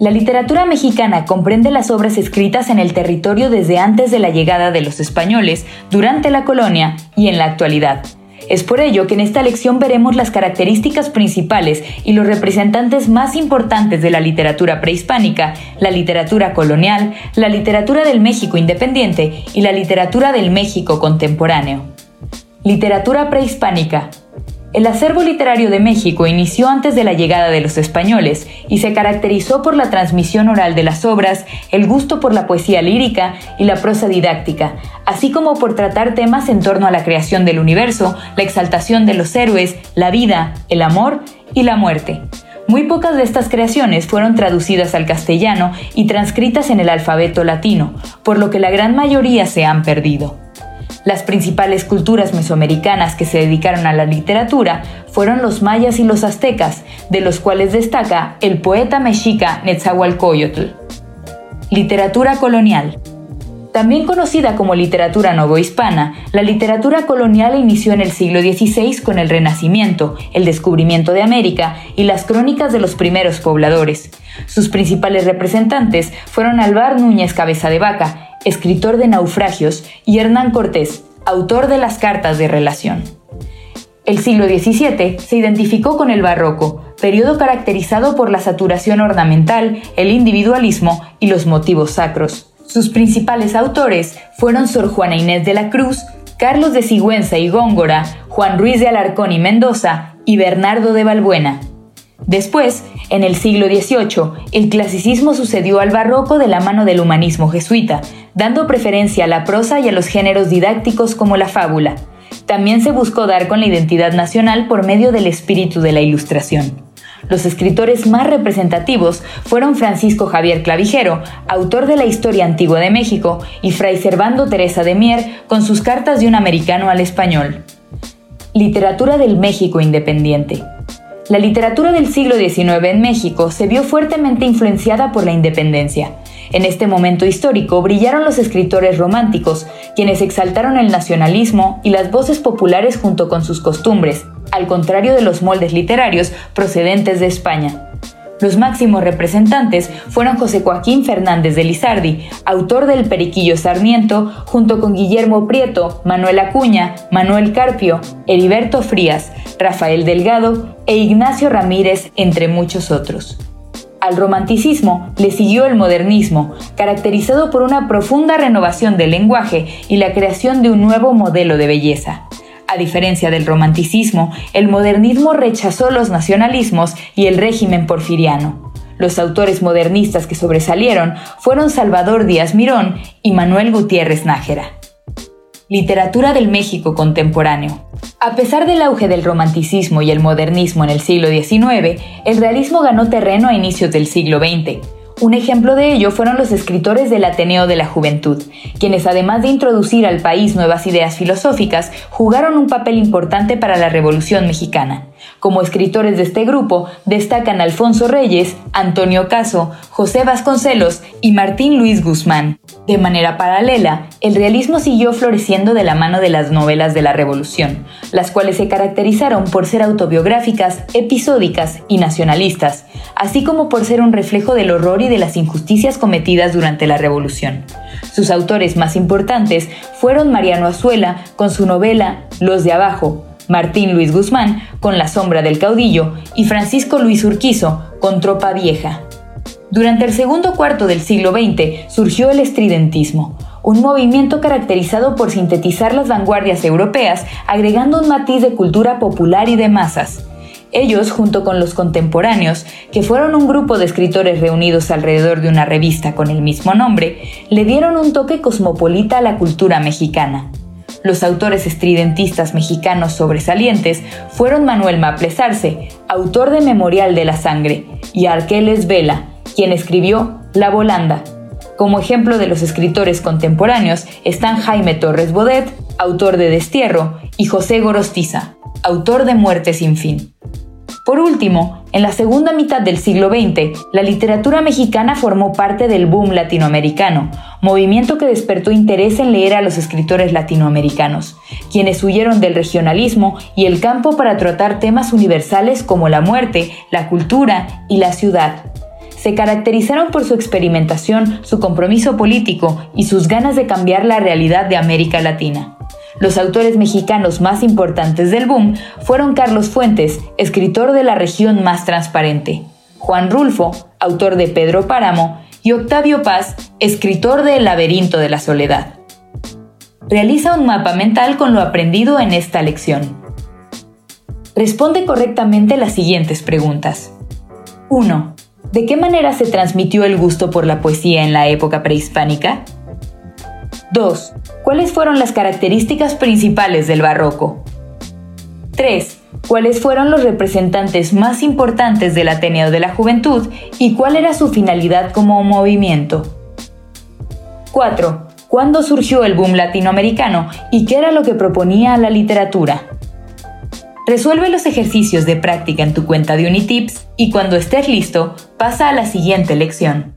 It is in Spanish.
La literatura mexicana comprende las obras escritas en el territorio desde antes de la llegada de los españoles, durante la colonia y en la actualidad. Es por ello que en esta lección veremos las características principales y los representantes más importantes de la literatura prehispánica, la literatura colonial, la literatura del México independiente y la literatura del México contemporáneo. Literatura prehispánica el acervo literario de México inició antes de la llegada de los españoles y se caracterizó por la transmisión oral de las obras, el gusto por la poesía lírica y la prosa didáctica, así como por tratar temas en torno a la creación del universo, la exaltación de los héroes, la vida, el amor y la muerte. Muy pocas de estas creaciones fueron traducidas al castellano y transcritas en el alfabeto latino, por lo que la gran mayoría se han perdido. Las principales culturas mesoamericanas que se dedicaron a la literatura fueron los mayas y los aztecas, de los cuales destaca el poeta mexica Netzahualcoyotl. Literatura colonial. También conocida como literatura novohispana, la literatura colonial inició en el siglo XVI con el Renacimiento, el descubrimiento de América y las crónicas de los primeros pobladores. Sus principales representantes fueron Alvar Núñez Cabeza de Vaca, escritor de naufragios, y Hernán Cortés, autor de las cartas de relación. El siglo XVII se identificó con el barroco, periodo caracterizado por la saturación ornamental, el individualismo y los motivos sacros. Sus principales autores fueron Sor Juana Inés de la Cruz, Carlos de Sigüenza y Góngora, Juan Ruiz de Alarcón y Mendoza y Bernardo de Balbuena. Después, en el siglo XVIII, el clasicismo sucedió al barroco de la mano del humanismo jesuita, dando preferencia a la prosa y a los géneros didácticos como la fábula. También se buscó dar con la identidad nacional por medio del espíritu de la Ilustración. Los escritores más representativos fueron Francisco Javier Clavijero, autor de la Historia Antigua de México, y Fray Servando Teresa de Mier con sus cartas de un americano al español. Literatura del México Independiente. La literatura del siglo XIX en México se vio fuertemente influenciada por la independencia. En este momento histórico brillaron los escritores románticos, quienes exaltaron el nacionalismo y las voces populares junto con sus costumbres, al contrario de los moldes literarios procedentes de España. Los máximos representantes fueron José Joaquín Fernández de Lizardi, autor del Periquillo Sarmiento, junto con Guillermo Prieto, Manuel Acuña, Manuel Carpio, Heriberto Frías, Rafael Delgado e Ignacio Ramírez, entre muchos otros. Al romanticismo le siguió el modernismo, caracterizado por una profunda renovación del lenguaje y la creación de un nuevo modelo de belleza. A diferencia del romanticismo, el modernismo rechazó los nacionalismos y el régimen porfiriano. Los autores modernistas que sobresalieron fueron Salvador Díaz Mirón y Manuel Gutiérrez Nájera. Literatura del México contemporáneo. A pesar del auge del romanticismo y el modernismo en el siglo XIX, el realismo ganó terreno a inicios del siglo XX. Un ejemplo de ello fueron los escritores del Ateneo de la Juventud, quienes además de introducir al país nuevas ideas filosóficas, jugaron un papel importante para la Revolución Mexicana. Como escritores de este grupo destacan Alfonso Reyes, Antonio Caso, José Vasconcelos y Martín Luis Guzmán. De manera paralela, el realismo siguió floreciendo de la mano de las novelas de la Revolución, las cuales se caracterizaron por ser autobiográficas, episódicas y nacionalistas, así como por ser un reflejo del horror y de las injusticias cometidas durante la Revolución. Sus autores más importantes fueron Mariano Azuela con su novela Los de Abajo, Martín Luis Guzmán con La sombra del caudillo y Francisco Luis Urquizo con Tropa Vieja. Durante el segundo cuarto del siglo XX surgió el estridentismo, un movimiento caracterizado por sintetizar las vanguardias europeas agregando un matiz de cultura popular y de masas. Ellos, junto con los contemporáneos, que fueron un grupo de escritores reunidos alrededor de una revista con el mismo nombre, le dieron un toque cosmopolita a la cultura mexicana. Los autores estridentistas mexicanos sobresalientes fueron Manuel Maples Arce, autor de Memorial de la Sangre, y Arqueles Vela, quien escribió La Volanda. Como ejemplo de los escritores contemporáneos están Jaime Torres Bodet, autor de Destierro, y José Gorostiza, autor de Muerte sin fin. Por último, en la segunda mitad del siglo XX, la literatura mexicana formó parte del boom latinoamericano, movimiento que despertó interés en leer a los escritores latinoamericanos, quienes huyeron del regionalismo y el campo para tratar temas universales como la muerte, la cultura y la ciudad. Se caracterizaron por su experimentación, su compromiso político y sus ganas de cambiar la realidad de América Latina. Los autores mexicanos más importantes del boom fueron Carlos Fuentes, escritor de La región más transparente, Juan Rulfo, autor de Pedro Páramo, y Octavio Paz, escritor de El laberinto de la soledad. Realiza un mapa mental con lo aprendido en esta lección. Responde correctamente las siguientes preguntas. 1. ¿De qué manera se transmitió el gusto por la poesía en la época prehispánica? 2. ¿Cuáles fueron las características principales del barroco? 3. ¿Cuáles fueron los representantes más importantes del Ateneo de la Juventud y cuál era su finalidad como movimiento? 4. ¿Cuándo surgió el boom latinoamericano y qué era lo que proponía la literatura? Resuelve los ejercicios de práctica en tu cuenta de Unitips y cuando estés listo, pasa a la siguiente lección.